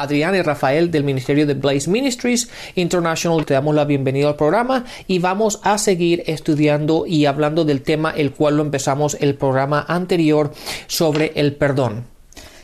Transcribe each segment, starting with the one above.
Adrián y Rafael del Ministerio de Blaze Ministries International. Te damos la bienvenida al programa y vamos a seguir estudiando y hablando del tema el cual lo empezamos el programa anterior sobre el perdón.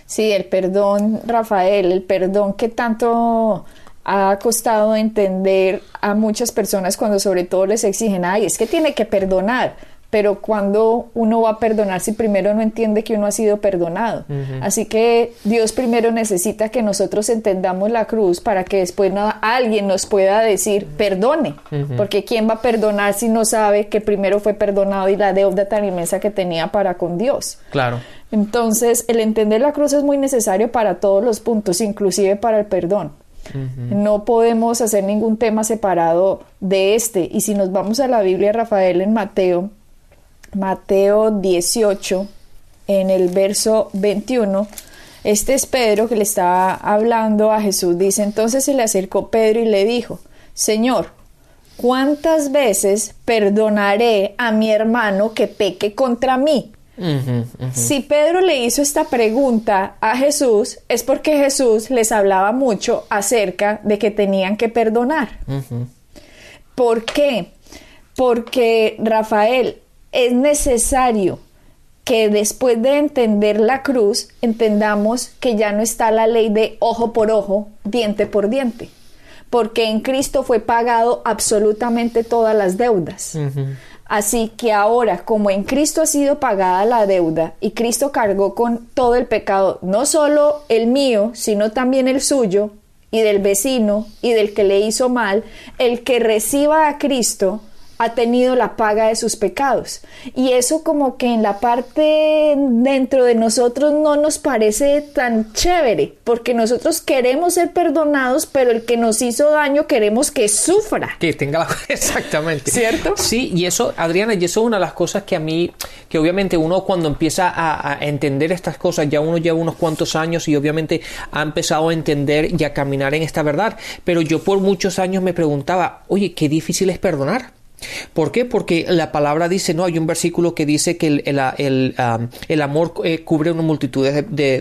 Sí, el perdón, Rafael, el perdón que tanto ha costado entender a muchas personas cuando sobre todo les exigen, ay, es que tiene que perdonar pero cuando uno va a perdonar si primero no entiende que uno ha sido perdonado. Así que Dios primero necesita que nosotros entendamos la cruz para que después alguien nos pueda decir perdone, porque ¿quién va a perdonar si no sabe que primero fue perdonado y la deuda tan inmensa que tenía para con Dios? Claro. Entonces, el entender la cruz es muy necesario para todos los puntos, inclusive para el perdón. No podemos hacer ningún tema separado de este. Y si nos vamos a la Biblia, Rafael, en Mateo, Mateo 18, en el verso 21, este es Pedro que le estaba hablando a Jesús. Dice, entonces se le acercó Pedro y le dijo, Señor, ¿cuántas veces perdonaré a mi hermano que peque contra mí? Si Pedro le hizo esta pregunta a Jesús es porque Jesús les hablaba mucho acerca de que tenían que perdonar. ¿Por qué? Porque Rafael, es necesario que después de entender la cruz, entendamos que ya no está la ley de ojo por ojo, diente por diente, porque en Cristo fue pagado absolutamente todas las deudas. Así que ahora, como en Cristo ha sido pagada la deuda y Cristo cargó con todo el pecado, no solo el mío, sino también el suyo y del vecino y del que le hizo mal, el que reciba a Cristo, ha tenido la paga de sus pecados. Y eso como que en la parte dentro de nosotros no nos parece tan chévere, porque nosotros queremos ser perdonados, pero el que nos hizo daño queremos que sufra. Que tenga la... Exactamente. ¿Cierto? Sí, y eso, Adriana, y eso es una de las cosas que a mí, que obviamente uno cuando empieza a, a entender estas cosas, ya uno lleva unos cuantos años y obviamente ha empezado a entender y a caminar en esta verdad, pero yo por muchos años me preguntaba, oye, qué difícil es perdonar. ¿Por qué? Porque la palabra dice, no, hay un versículo que dice que el, um, amor eh, cubre una multitud de, de,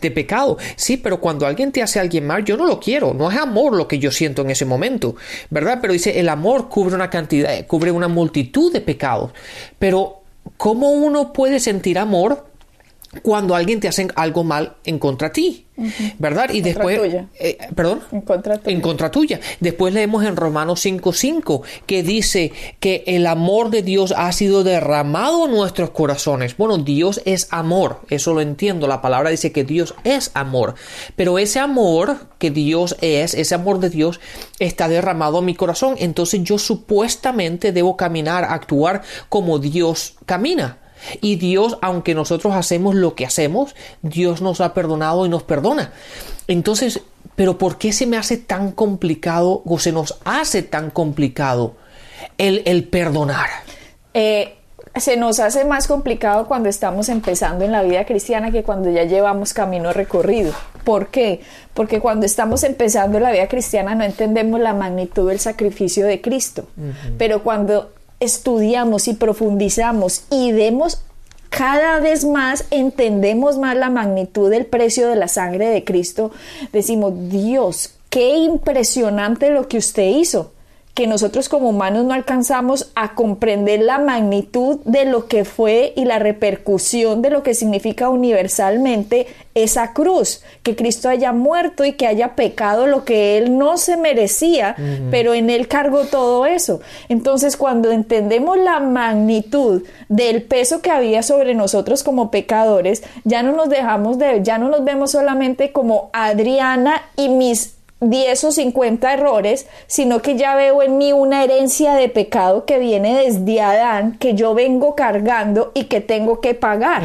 de, pecado. Sí, pero cuando alguien te hace a alguien mal, yo no lo quiero, no es amor lo que yo siento en ese momento, ¿verdad? Pero dice, el amor cubre una cantidad, cubre una multitud de pecados. Pero, ¿cómo uno puede sentir amor cuando alguien te hace algo mal en contra de ti? ¿Verdad? Y después... Eh, ¿Perdón? En contra tuya. En contra tuya. Después leemos en Romanos 5.5 que dice que el amor de Dios ha sido derramado en nuestros corazones. Bueno, Dios es amor, eso lo entiendo. La palabra dice que Dios es amor. Pero ese amor que Dios es, ese amor de Dios está derramado en mi corazón. Entonces yo supuestamente debo caminar, actuar como Dios camina. Y Dios, aunque nosotros hacemos lo que hacemos, Dios nos ha perdonado y nos perdona. Entonces, pero ¿por qué se me hace tan complicado o se nos hace tan complicado el, perdonar? Eh, se nos hace más complicado cuando estamos empezando en la vida cristiana que cuando ya llevamos camino recorrido. ¿Por qué? Porque cuando estamos empezando en la vida cristiana no entendemos la magnitud del sacrificio de Cristo. Pero cuando estudiamos y profundizamos y demos cada vez más entendemos más la magnitud del precio de la sangre de Cristo, decimos, Dios, qué impresionante lo que usted hizo que nosotros como humanos no alcanzamos a comprender la magnitud de lo que fue y la repercusión de lo que significa universalmente esa cruz, que Cristo haya muerto y que haya pecado lo que Él no se merecía, pero en Él cargó todo eso. Entonces cuando entendemos la magnitud del peso que había sobre nosotros como pecadores, ya no nos dejamos de, ya no nos vemos solamente como Adriana y mis 10 o 50 errores, sino que ya veo en mí una herencia de pecado que viene desde Adán, que yo vengo cargando y que tengo que pagar.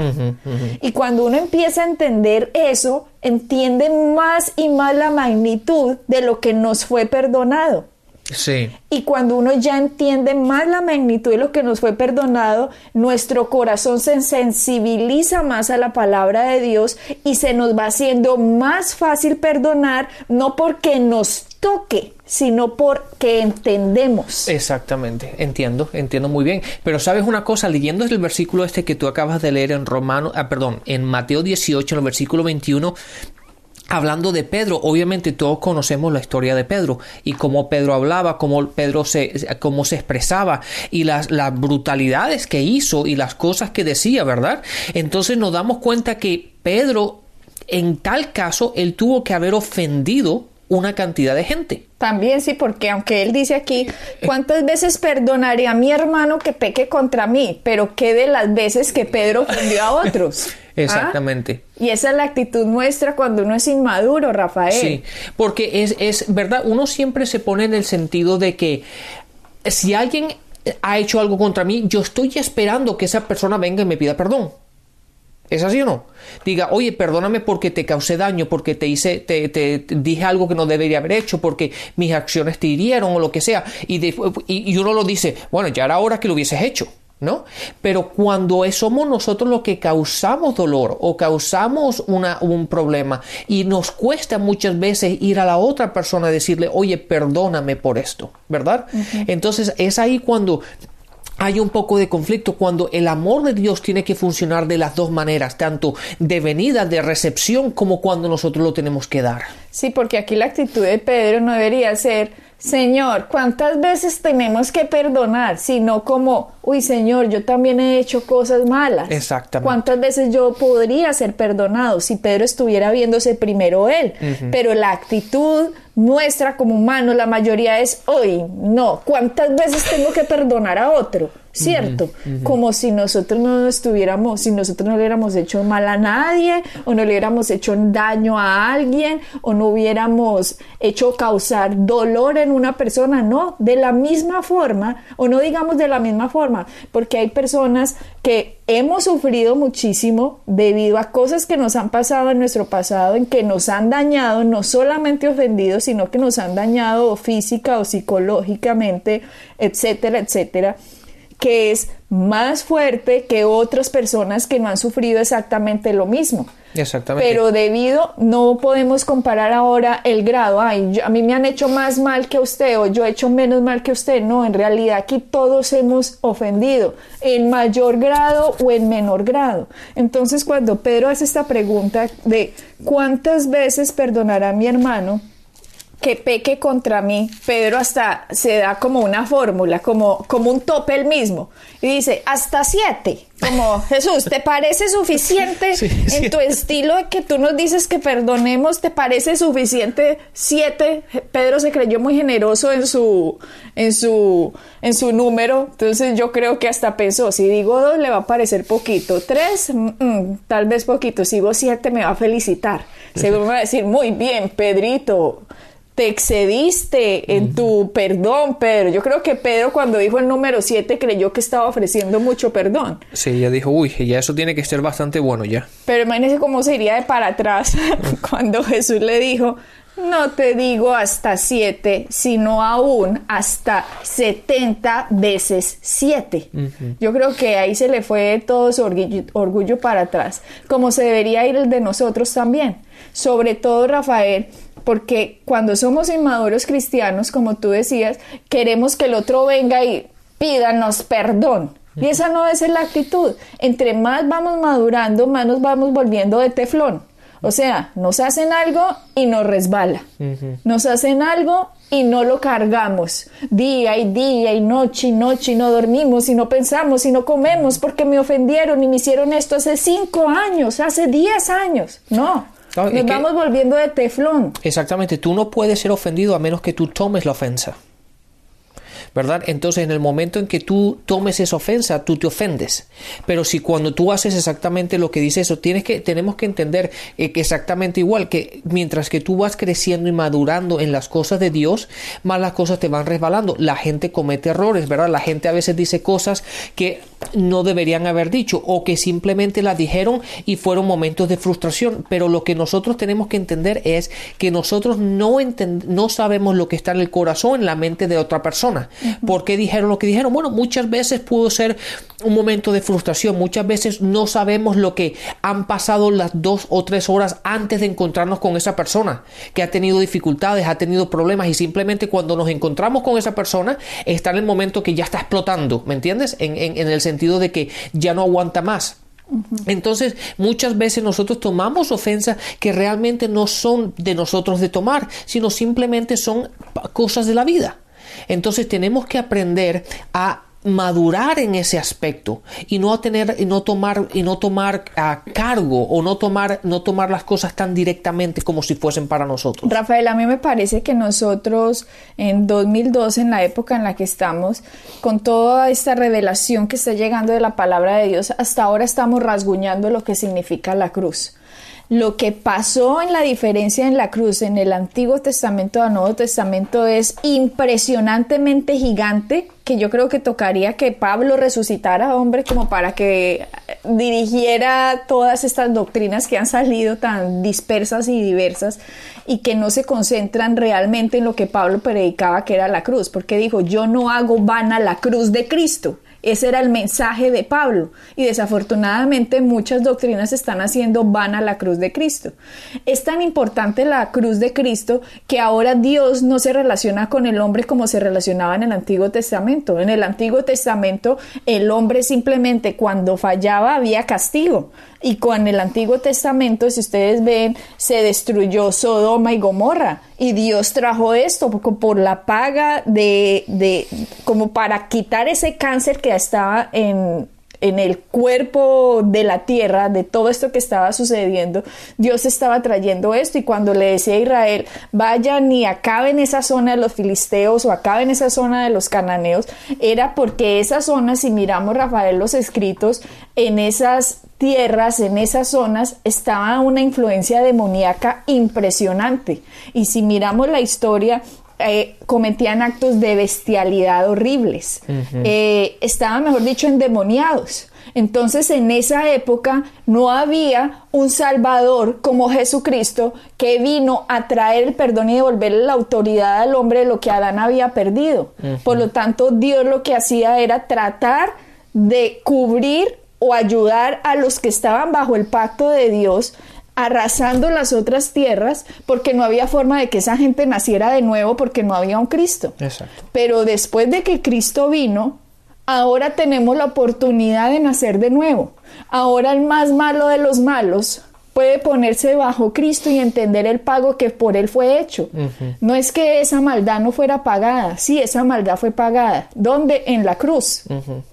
Y cuando uno empieza a entender eso, entiende más y más la magnitud de lo que nos fue perdonado. Sí. Y cuando uno ya entiende más la magnitud de lo que nos fue perdonado, nuestro corazón se sensibiliza más a la palabra de Dios y se nos va haciendo más fácil perdonar, no porque nos toque, sino porque entendemos. Exactamente, entiendo, entiendo muy bien. Pero sabes una cosa, leyendo el versículo este que tú acabas de leer en Romano, ah, perdón, en Mateo 18, en el versículo 21, Hablando de Pedro, obviamente todos conocemos la historia de Pedro y cómo Pedro hablaba, cómo Pedro se, cómo se expresaba y las, las brutalidades que hizo y las cosas que decía, ¿verdad? Entonces nos damos cuenta que Pedro, en tal caso, él tuvo que haber ofendido una cantidad de gente. También sí, porque aunque él dice aquí, ¿cuántas veces perdonaré a mi hermano que peque contra mí? Pero ¿qué de las veces que Pedro ofendió a otros? Exactamente. ¿Ah? Y esa es la actitud nuestra cuando uno es inmaduro, Rafael. Sí, porque es, es verdad, uno siempre se pone en el sentido de que si alguien ha hecho algo contra mí, yo estoy esperando que esa persona venga y me pida perdón. ¿Es así o no? Diga, oye, perdóname porque te causé daño, porque te hice, te, te, dije algo que no debería haber hecho, porque mis acciones te hirieron o lo que sea. Y, y, uno lo dice, bueno, ya era hora que lo hubieses hecho. ¿No? Pero cuando somos nosotros los que causamos dolor o causamos una, un problema y nos cuesta muchas veces ir a la otra persona y decirle, oye, perdóname por esto, ¿verdad? Entonces es ahí cuando hay un poco de conflicto cuando el amor de Dios tiene que funcionar de las dos maneras, tanto de venida, de recepción, como cuando nosotros lo tenemos que dar. Sí, porque aquí la actitud de Pedro no debería ser, Señor, ¿cuántas veces tenemos que perdonar? Sino como, uy, Señor, yo también he hecho cosas malas. Exactamente. ¿Cuántas veces yo podría ser perdonado si Pedro estuviera viéndose primero él? Pero la actitud nuestra como humanos, la mayoría es hoy, no, ¿cuántas veces tengo que perdonar a otro? ¿Cierto? Como si nosotros no estuviéramos, si nosotros no le hubiéramos hecho mal a nadie, o no le hubiéramos hecho daño a alguien, o no hubiéramos hecho causar dolor en una persona, no, de la misma forma, o no digamos de la misma forma, porque hay personas que hemos sufrido muchísimo debido a cosas que nos han pasado en nuestro pasado, en que nos han dañado, no solamente ofendidos, sino que nos han dañado física o psicológicamente, etcétera, etcétera que es más fuerte que otras personas que no han sufrido exactamente lo mismo. Exactamente. Pero debido, no podemos comparar ahora el grado, ay, a mí me han hecho más mal que usted o yo he hecho menos mal que usted. No, en realidad aquí todos hemos ofendido, en mayor grado o en menor grado. Entonces cuando Pedro hace esta pregunta de cuántas veces perdonará mi hermano, que peque contra mí, Pedro hasta se da como una fórmula, como, como un tope el mismo, y dice, hasta siete, como Jesús, ¿te parece suficiente en tu estilo de que tú nos dices que perdonemos, te parece suficiente siete? Pedro se creyó muy generoso en su, en su, en su número, entonces yo creo que hasta pensó, si digo dos le va a parecer poquito, tres, mm, mm, tal vez poquito, si digo siete me va a felicitar, seguro me va a decir, muy bien, Pedrito, te excediste en tu perdón, Pedro. Yo creo que Pedro cuando dijo el número 7 creyó que estaba ofreciendo mucho perdón. Sí, ya dijo, uy, ya eso tiene que ser bastante bueno ya. Pero imagínese cómo se iría de para atrás cuando Jesús le dijo, no te digo hasta 7, sino aún hasta 70 veces 7. Yo creo que ahí se le fue todo su orgullo, orgullo para atrás, como se debería ir el de nosotros también. Sobre todo, Rafael, porque cuando somos inmaduros cristianos, como tú decías, queremos que el otro venga y pídanos perdón. Y esa no es la actitud. Entre más vamos madurando, más nos vamos volviendo de teflón. O sea, nos hacen algo y nos resbala. Nos hacen algo y no lo cargamos. Día y día y noche y noche y no dormimos y no pensamos y no comemos porque me ofendieron y me hicieron esto hace cinco años, hace diez años. No. Nos vamos volviendo de teflón. Exactamente, tú no puedes ser ofendido a menos que tú tomes la ofensa. Entonces en el momento en que tú tomes esa ofensa, tú te ofendes. Pero si cuando tú haces exactamente lo que dice eso, tienes que, tenemos que entender eh, exactamente igual, que mientras que tú vas creciendo y madurando en las cosas de Dios, más las cosas te van resbalando. La gente comete errores, ¿verdad? La gente a veces dice cosas que no deberían haber dicho o que simplemente las dijeron y fueron momentos de frustración. Pero lo que nosotros tenemos que entender es que nosotros no, no sabemos lo que está en el corazón, en la mente de otra persona. ¿Por qué dijeron lo que dijeron? Bueno, muchas veces pudo ser un momento de frustración, muchas veces no sabemos lo que han pasado las dos o tres horas antes de encontrarnos con esa persona, que ha tenido dificultades, ha tenido problemas y simplemente cuando nos encontramos con esa persona está en el momento que ya está explotando, ¿me entiendes? En, en el sentido de que ya no aguanta más. Entonces, muchas veces nosotros tomamos ofensas que realmente no son de nosotros de tomar, sino simplemente son cosas de la vida. Entonces, tenemos que aprender a madurar en ese aspecto y no tener y no tomar y no tomar a cargo o no tomar no tomar las cosas tan directamente como si fuesen para nosotros. Rafael, a mí me parece que nosotros en 2012 en la época en la que estamos con toda esta revelación que está llegando de la palabra de Dios, hasta ahora estamos rasguñando lo que significa la cruz lo que pasó en la diferencia en la cruz en el Antiguo Testamento el Nuevo Testamento es impresionantemente gigante, que yo creo que tocaría que Pablo resucitara, hombre, como para que dirigiera todas estas doctrinas que han salido tan dispersas y diversas y que no se concentran realmente en lo que Pablo predicaba que era la cruz, porque dijo, yo no hago vana la cruz de Cristo. Ese era el mensaje de Pablo y desafortunadamente muchas doctrinas están haciendo van a la cruz de Cristo. Es tan importante la cruz de Cristo que ahora Dios no se relaciona con el hombre como se relacionaba en el Antiguo Testamento. En el Antiguo Testamento el hombre simplemente cuando fallaba había castigo. Y con el Antiguo Testamento, si ustedes ven, se destruyó Sodoma y Gomorra. Y Dios trajo esto por la paga de, de como para quitar ese cáncer que estaba en, en el cuerpo de la tierra, de todo esto que estaba sucediendo, Dios estaba trayendo esto y cuando le decía a Israel, vayan y acaben esa zona de los filisteos o acaben esa zona de los cananeos, era porque esa zona, si miramos Rafael los escritos, en esas tierras, en esas zonas, estaba una influencia demoníaca impresionante. Y si miramos la historia, eh, cometían actos de bestialidad horribles. Eh, estaban, mejor dicho, endemoniados. Entonces en esa época no había un Salvador como Jesucristo que vino a traer el perdón y devolverle la autoridad al hombre de lo que Adán había perdido. Por lo tanto, Dios lo que hacía era tratar de cubrir o ayudar a los que estaban bajo el pacto de Dios arrasando las otras tierras porque no había forma de que esa gente naciera de nuevo porque no había un Cristo. Pero después de que Cristo vino, ahora tenemos la oportunidad de nacer de nuevo. Ahora el más malo de los malos puede ponerse bajo Cristo y entender el pago que por él fue hecho. No es que esa maldad no fuera pagada, sí, esa maldad fue pagada. ¿Dónde? En la cruz.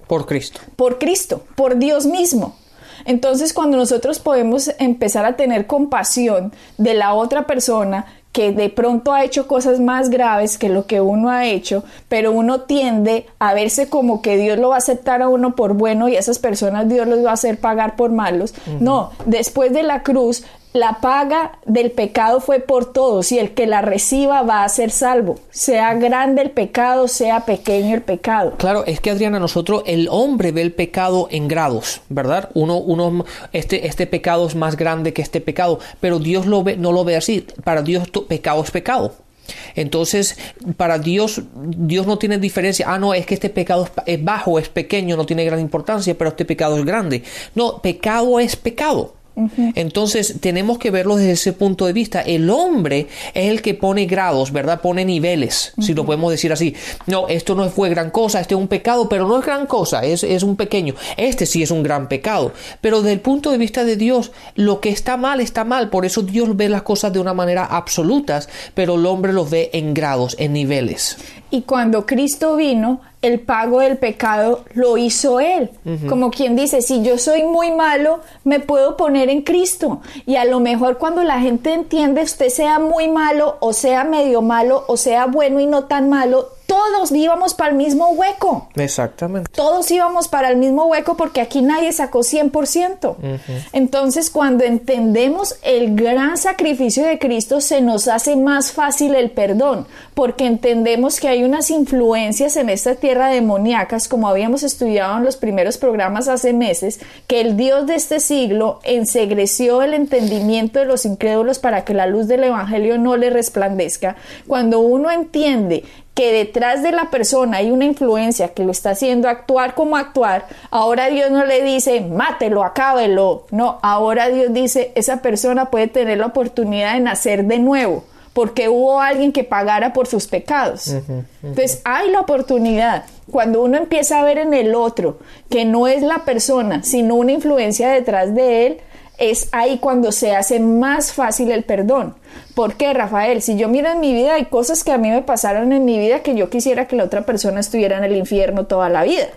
Por Cristo. Por Cristo, por Dios mismo. Entonces, cuando nosotros podemos empezar a tener compasión de la otra persona, que de pronto ha hecho cosas más graves que lo que uno ha hecho, pero uno tiende a verse como que Dios lo va a aceptar a uno por bueno y a esas personas Dios los va a hacer pagar por malos. No, después de la cruz la paga del pecado fue por todos y el que la reciba va a ser salvo, sea grande el pecado, sea pequeño el pecado. Claro, es que Adriana, nosotros el hombre ve el pecado en grados, ¿verdad? Uno, uno, este, este pecado es más grande que este pecado, pero Dios lo ve, no lo ve así. Para Dios pecado es pecado. Entonces, para Dios, Dios no tiene diferencia. Ah, no, es que este pecado es bajo, es pequeño, no tiene gran importancia, pero este pecado es grande. No, pecado es pecado. Entonces tenemos que verlo desde ese punto de vista. El hombre es el que pone grados, ¿verdad? Pone niveles, si lo podemos decir así. No, esto no fue gran cosa, este es un pecado, pero no es gran cosa, es, es un pequeño. Este sí es un gran pecado. Pero desde el punto de vista de Dios, lo que está mal está mal. Por eso Dios ve las cosas de una manera absolutas, pero el hombre los ve en grados, en niveles. Y cuando Cristo vino, el pago del pecado lo hizo Él. Como quien dice, si yo soy muy malo, me puedo poner en Cristo. Y a lo mejor cuando la gente entiende, usted sea muy malo o sea medio malo o sea bueno y no tan malo, todos íbamos para el mismo hueco. Exactamente. Todos íbamos para el mismo hueco porque aquí nadie sacó 100%. Entonces, cuando entendemos el gran sacrificio de Cristo, se nos hace más fácil el perdón, porque entendemos que hay unas influencias en esta tierra demoníacas, como habíamos estudiado en los primeros programas hace meses, que el Dios de este siglo ensegreció el entendimiento de los incrédulos para que la luz del Evangelio no le resplandezca. Cuando uno entiende que detrás de la persona hay una influencia que lo está haciendo actuar como actuar, ahora Dios no le dice, mátelo, acábelo. No, ahora Dios dice, esa persona puede tener la oportunidad de nacer de nuevo, porque hubo alguien que pagara por sus pecados. Entonces, hay la oportunidad. Cuando uno empieza a ver en el otro que no es la persona, sino una influencia detrás de él, es ahí cuando se hace más fácil el perdón. ¿Por qué, Rafael? Si yo miro en mi vida, hay cosas que a mí me pasaron en mi vida que yo quisiera que la otra persona estuviera en el infierno toda la vida.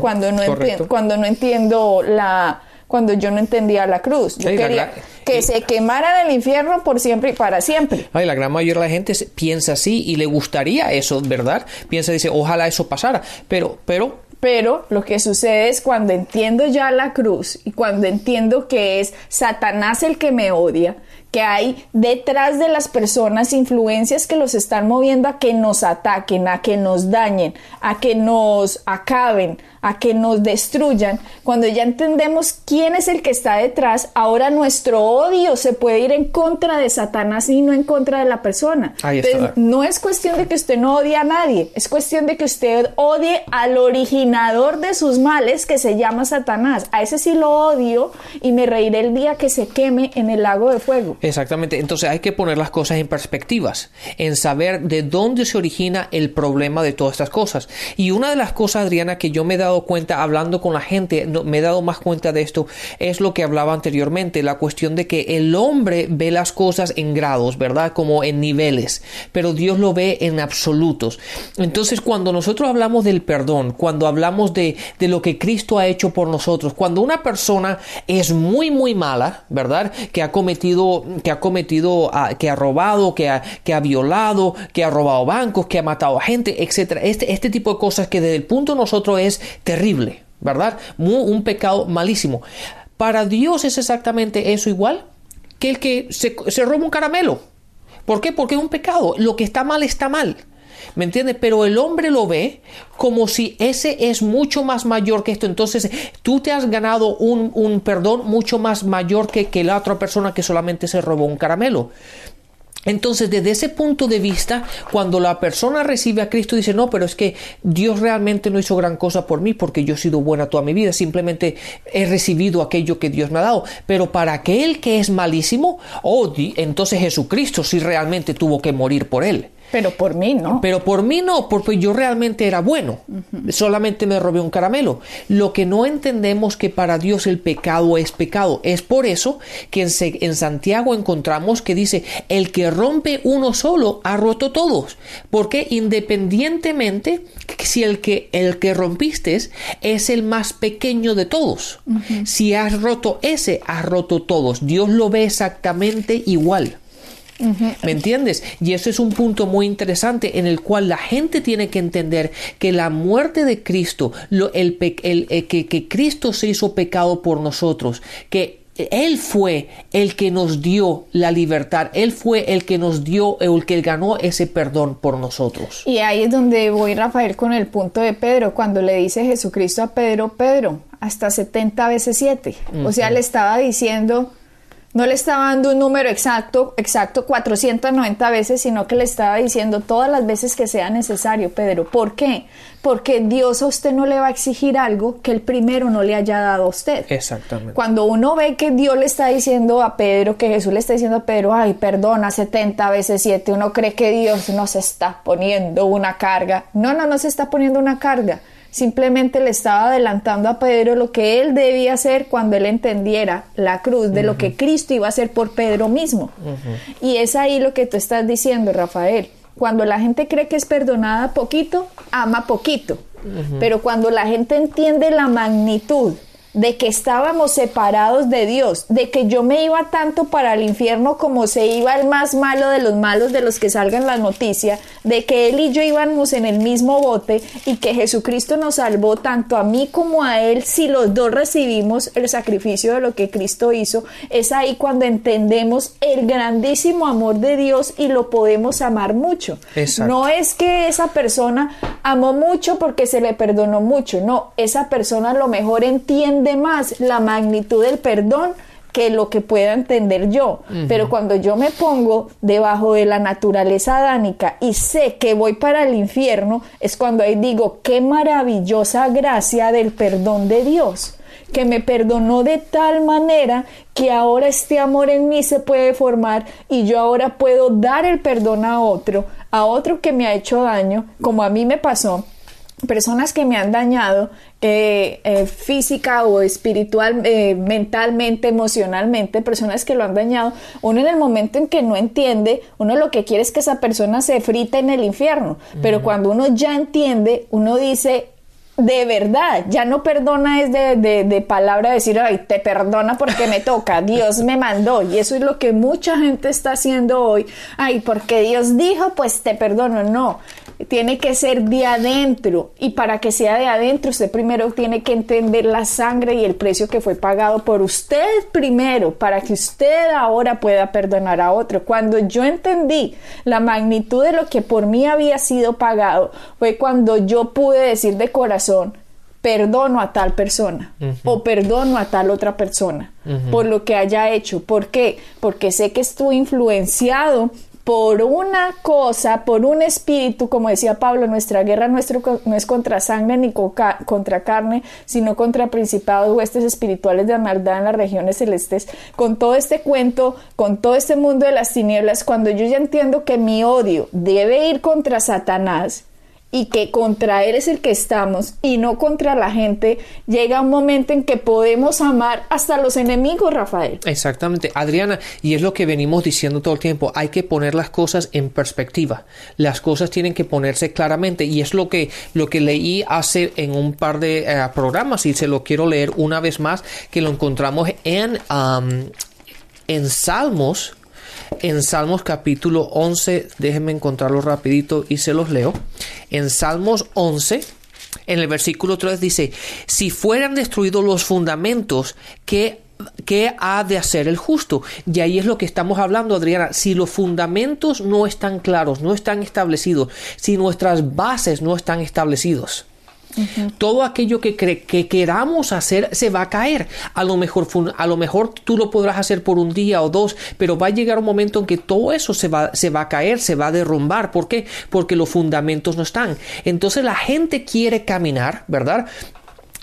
cuando, no cuando no entiendo la, cuando yo no entendía la cruz. Yo quería que se quemara en el infierno por siempre y para siempre. Ay, la gran mayoría de la gente piensa así y le gustaría eso, ¿verdad? Piensa, dice, ojalá eso pasara. Pero, pero pero lo que sucede es cuando entiendo ya la cruz y cuando entiendo que es Satanás el que me odia, que hay detrás de las personas influencias que los están moviendo a que nos ataquen, a que nos dañen, a que nos acaben, a que nos destruyan, cuando ya entendemos quién es el que está detrás, ahora nuestro odio se puede ir en contra de Satanás y no en contra de la persona. no es cuestión de que usted no odie a nadie, es cuestión de que usted odie al originador de sus males que se llama Satanás. A ese sí lo odio y me reiré el día que se queme en el lago de fuego. Exactamente, entonces hay que poner las cosas en perspectivas, en saber de dónde se origina el problema de todas estas cosas. Y una de las cosas, Adriana, que yo me he dado cuenta, hablando con la gente, me he dado más cuenta de esto, es lo que hablaba anteriormente, la cuestión de que el hombre ve las cosas en grados, ¿verdad? Como en niveles, pero Dios lo ve en absolutos. Entonces, cuando nosotros hablamos del perdón, cuando hablamos de, de lo que Cristo ha hecho por nosotros, cuando una persona es muy, muy mala, ¿verdad? Que ha cometido, que ha cometido, ah, que ha robado, que ha, que ha violado, que ha robado bancos, que ha matado a gente, etcétera. Este, este tipo de cosas que desde el punto de nosotros es terrible, ¿verdad? un pecado malísimo. Para Dios es exactamente eso igual que el que se, se roba un caramelo. ¿Por qué? Porque es un pecado. Lo que está mal está mal. ¿Me entiendes? Pero el hombre lo ve como si ese es mucho más mayor que esto. Entonces tú te has ganado un, un perdón mucho más mayor que, que la otra persona que solamente se robó un caramelo. Entonces, desde ese punto de vista, cuando la persona recibe a Cristo, dice, no, pero es que Dios realmente no hizo gran cosa por mí porque yo he sido buena toda mi vida, simplemente he recibido aquello que Dios me ha dado. Pero para aquel que es malísimo, oh, entonces Jesucristo sí realmente tuvo que morir por él. Pero por mí no. Pero por mí no, porque yo realmente era bueno. Solamente me robé un caramelo. Lo que no entendemos que para Dios el pecado es pecado. Es por eso que en, en Santiago encontramos que dice, el que rompe uno solo ha roto todos. Porque independientemente si el que, el que rompiste es el más pequeño de todos. Si has roto ese, has roto todos. Dios lo ve exactamente igual. ¿Me entiendes? Y eso es un punto muy interesante en el cual la gente tiene que entender que la muerte de Cristo, lo, el, el, eh, que, que Cristo se hizo pecado por nosotros, que él fue el que nos dio la libertad, Él fue el que nos dio, el que ganó ese perdón por nosotros. Y ahí es donde voy, Rafael, con el punto de Pedro, cuando le dice Jesucristo a Pedro, Pedro, hasta 70 veces 7. O sea, le estaba diciendo, no le estaba dando un número exacto, exacto 490 veces, sino que le estaba diciendo todas las veces que sea necesario, Pedro. ¿Por qué? Porque Dios a usted no le va a exigir algo que el primero no le haya dado a usted. Exactamente. Cuando uno ve que Dios le está diciendo a Pedro, que Jesús le está diciendo a Pedro, ay, perdona 70 veces 7, uno cree que Dios no se está poniendo una carga. No, no, no se está poniendo una carga simplemente le estaba adelantando a Pedro lo que él debía hacer cuando él entendiera la cruz de lo que Cristo iba a hacer por Pedro mismo. Y es ahí lo que tú estás diciendo, Rafael. Cuando la gente cree que es perdonada poquito, ama poquito. Pero cuando la gente entiende la magnitud de que estábamos separados de Dios, de que yo me iba tanto para el infierno como se iba el más malo de los malos de los que salgan la noticia, de que él y yo íbamos en el mismo bote y que Jesucristo nos salvó tanto a mí como a él si los dos recibimos el sacrificio de lo que Cristo hizo, es ahí cuando entendemos el grandísimo amor de Dios y lo podemos amar mucho. No es que esa persona amó mucho porque se le perdonó mucho, no, esa persona a lo mejor entiende más la magnitud del perdón que lo que pueda entender yo. Pero cuando yo me pongo debajo de la naturaleza adánica y sé que voy para el infierno, es cuando ahí digo, qué maravillosa gracia del perdón de Dios que me perdonó de tal manera que ahora este amor en mí se puede formar y yo ahora puedo dar el perdón a otro, a otro que me ha hecho daño, como a mí me pasó, personas que me han dañado eh, eh, física o espiritual, eh, mentalmente, emocionalmente, personas que lo han dañado, uno en el momento en que no entiende, uno lo que quiere es que esa persona se frite en el infierno, pero cuando uno ya entiende, uno dice, de verdad, ya no perdona es de, de, de, palabra decir, ay, te perdona porque me toca, Dios me mandó. Y eso es lo que mucha gente está haciendo hoy. Ay, porque Dios dijo, pues te perdono. No, tiene que ser de adentro. Y para que sea de adentro, usted primero tiene que entender la sangre y el precio que fue pagado por usted primero, para que usted ahora pueda perdonar a otro. Cuando yo entendí la magnitud de lo que por mí había sido pagado, fue cuando yo pude decir de corazón, perdono a tal persona o perdono a tal otra persona por lo que haya hecho. ¿Por qué? Porque sé que estuve influenciado por una cosa, por un espíritu, como decía Pablo, nuestra guerra nuestro, no es contra sangre ni contra carne, sino contra principados, huestes espirituales de maldad en las regiones celestes. Con todo este cuento, con todo este mundo de las tinieblas, cuando yo ya entiendo que mi odio debe ir contra Satanás, y que contra Él es el que estamos y no contra la gente, llega un momento en que podemos amar hasta los enemigos, Rafael. Exactamente, Adriana, y es lo que venimos diciendo todo el tiempo, hay que poner las cosas en perspectiva, las cosas tienen que ponerse claramente y es lo que, lo que leí hace en un par de eh, programas y se lo quiero leer una vez más, que lo encontramos en, en Salmos en Salmos capítulo 11, déjenme encontrarlo rapidito y se los leo. En Salmos 11, en el versículo 3 dice, si fueran destruidos los fundamentos, ¿qué, ¿qué ha de hacer el justo? Y ahí es lo que estamos hablando, Adriana. Si los fundamentos no están claros, no están establecidos, si nuestras bases no están establecidos, todo aquello que, que queramos hacer se va a caer. A lo, mejor, a lo mejor tú lo podrás hacer por un día o dos, pero va a llegar un momento en que todo eso se va, se va a caer, se va a derrumbar. ¿Por qué? Porque los fundamentos no están. Entonces la gente quiere caminar, ¿verdad?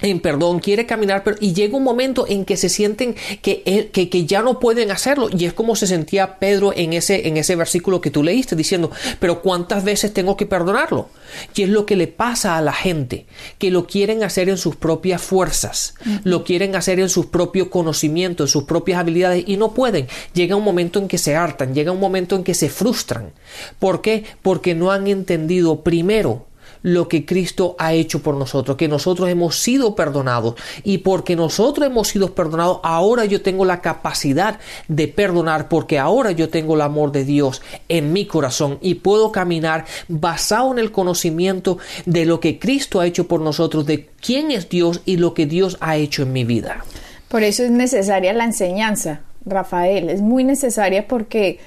En perdón, quiere caminar, pero, y llega un momento en que se sienten que, que, que, ya no pueden hacerlo. Y es como se sentía Pedro en ese, en ese versículo que tú leíste, diciendo, pero ¿cuántas veces tengo que perdonarlo? Y es lo que le pasa a la gente, que lo quieren hacer en sus propias fuerzas, lo quieren hacer en sus propios conocimientos, en sus propias habilidades, y no pueden. Llega un momento en que se hartan, llega un momento en que se frustran. ¿Por qué? Porque no han entendido primero lo que Cristo ha hecho por nosotros, que nosotros hemos sido perdonados y porque nosotros hemos sido perdonados, ahora yo tengo la capacidad de perdonar porque ahora yo tengo el amor de Dios en mi corazón y puedo caminar basado en el conocimiento de lo que Cristo ha hecho por nosotros, de quién es Dios y lo que Dios ha hecho en mi vida. Por eso es necesaria la enseñanza, Rafael, es muy necesaria porque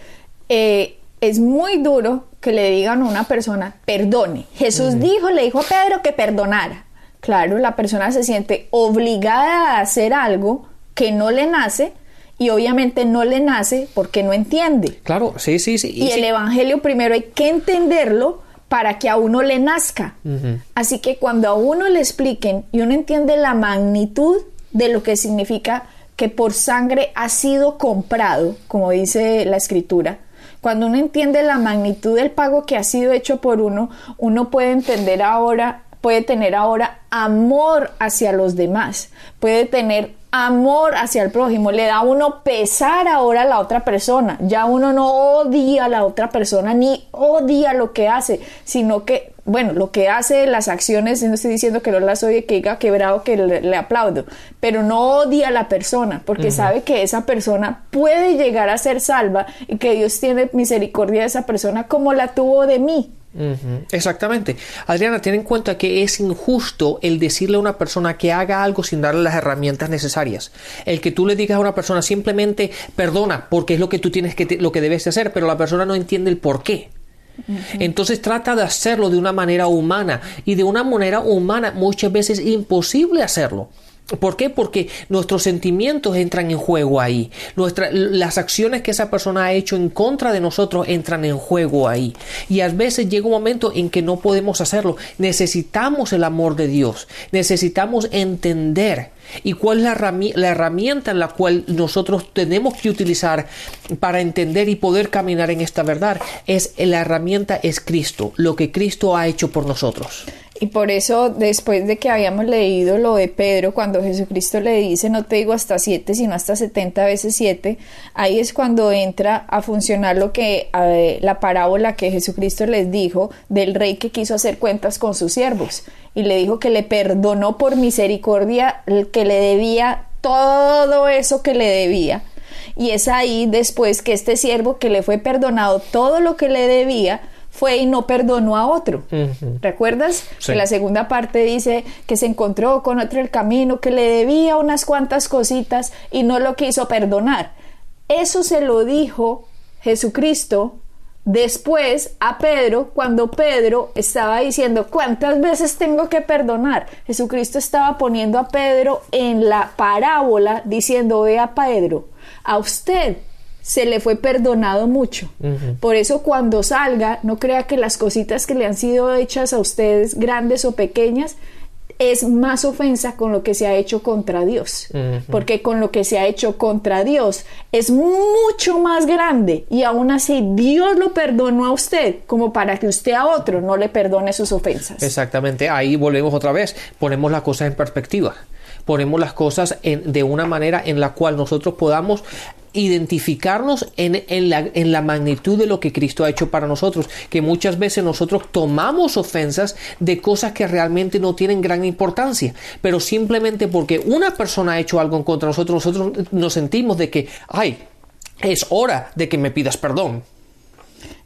eh, es muy duro que le digan a una persona, perdone. Jesús dijo, le dijo a Pedro que perdonara. Claro, la persona se siente obligada a hacer algo que no le nace y obviamente no le nace porque no entiende. Claro, sí, sí, sí. Y, el Evangelio primero hay que entenderlo para que a uno le nazca. Así que cuando a uno le expliquen y uno entiende la magnitud de lo que significa que por sangre ha sido comprado, como dice la escritura, cuando uno entiende la magnitud del pago que ha sido hecho por uno, uno puede entender ahora, puede tener ahora amor hacia los demás, puede tener amor hacia el prójimo, le da a uno pesar ahora a la otra persona. Ya uno no odia a la otra persona ni odia lo que hace, sino que, bueno, lo que hace, las acciones, no estoy diciendo que no las odie, que diga quebrado, que le, aplaudo, pero no odia a la persona, porque sabe que esa persona puede llegar a ser salva y que Dios tiene misericordia de esa persona como la tuvo de mí. Exactamente. Adriana, ten en cuenta que es injusto el decirle a una persona que haga algo sin darle las herramientas necesarias. El que tú le digas a una persona simplemente perdona porque es lo que tú tienes que lo que debes hacer, pero la persona no entiende el por qué. Entonces trata de hacerlo de una manera humana y de una manera humana muchas veces imposible hacerlo. ¿Por qué? Porque nuestros sentimientos entran en juego ahí. las acciones que esa persona ha hecho en contra de nosotros entran en juego ahí. Y a veces llega un momento en que no podemos hacerlo. Necesitamos el amor de Dios. Necesitamos entender. ¿Y cuál es la, la herramienta en la cual nosotros tenemos que utilizar para entender y poder caminar en esta verdad? Es la herramienta es Cristo, lo que Cristo ha hecho por nosotros. Y por eso, después de que habíamos leído lo de Pedro, cuando Jesucristo le dice, no te digo hasta siete, sino hasta setenta veces siete, ahí es cuando entra a funcionar lo que la parábola que Jesucristo les dijo del rey que quiso hacer cuentas con sus siervos y le dijo que le perdonó por misericordia que le debía todo eso que le debía. Y es ahí después que este siervo que le fue perdonado todo lo que le debía, fue y no perdonó a otro. ¿Recuerdas? Que la segunda parte dice que se encontró con otro el camino, que le debía unas cuantas cositas y no lo quiso perdonar. Eso se lo dijo Jesucristo después a Pedro cuando Pedro estaba diciendo cuántas veces tengo que perdonar. Jesucristo estaba poniendo a Pedro en la parábola diciendo, ve a Pedro, a usted se le fue perdonado mucho. Por eso cuando salga, no crea que las cositas que le han sido hechas a ustedes, grandes o pequeñas, es más ofensa con lo que se ha hecho contra Dios. Porque con lo que se ha hecho contra Dios es mucho más grande. Y aún así Dios lo perdonó a usted como para que usted a otro no le perdone sus ofensas. Exactamente. Ahí volvemos otra vez. Ponemos la cosa en perspectiva ponemos las cosas de una manera en la cual nosotros podamos identificarnos en, la, en, la, magnitud de lo que Cristo ha hecho para nosotros, que muchas veces nosotros tomamos ofensas de cosas que realmente no tienen gran importancia, pero simplemente porque una persona ha hecho algo en contra nosotros, nosotros nos sentimos de que, ay, es hora de que me pidas perdón.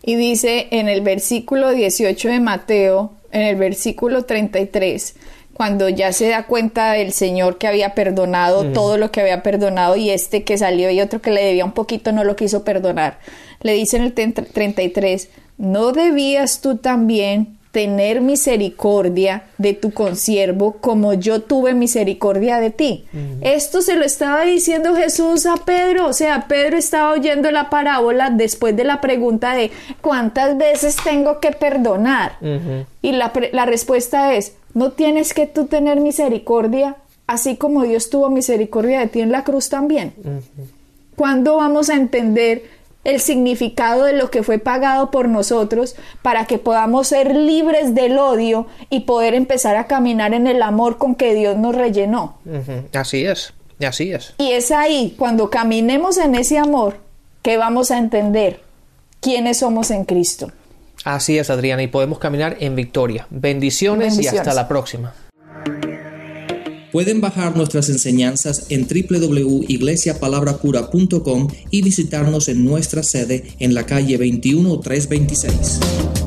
Y dice en el versículo 18 de Mateo, en el versículo 33, cuando ya se da cuenta del Señor que había perdonado todo lo que había perdonado y este que salió y otro que le debía un poquito no lo quiso perdonar. Le dice en el 33, ¿no debías tú también tener misericordia de tu consiervo como yo tuve misericordia de ti. Esto se lo estaba diciendo Jesús a Pedro, o sea, Pedro estaba oyendo la parábola después de la pregunta de ¿cuántas veces tengo que perdonar? Y la, la respuesta es, no tienes que tú tener misericordia, así como Dios tuvo misericordia de ti en la cruz también. ¿Cuándo vamos a entender el significado de lo que fue pagado por nosotros para que podamos ser libres del odio y poder empezar a caminar en el amor con que Dios nos rellenó? Así es, así es. Y es ahí, cuando caminemos en ese amor, que vamos a entender quiénes somos en Cristo. Así es, Adriana, y podemos caminar en victoria. Bendiciones, y hasta la próxima. Pueden bajar nuestras enseñanzas en www.iglesiapalabracura.com y visitarnos en nuestra sede en la calle 21326.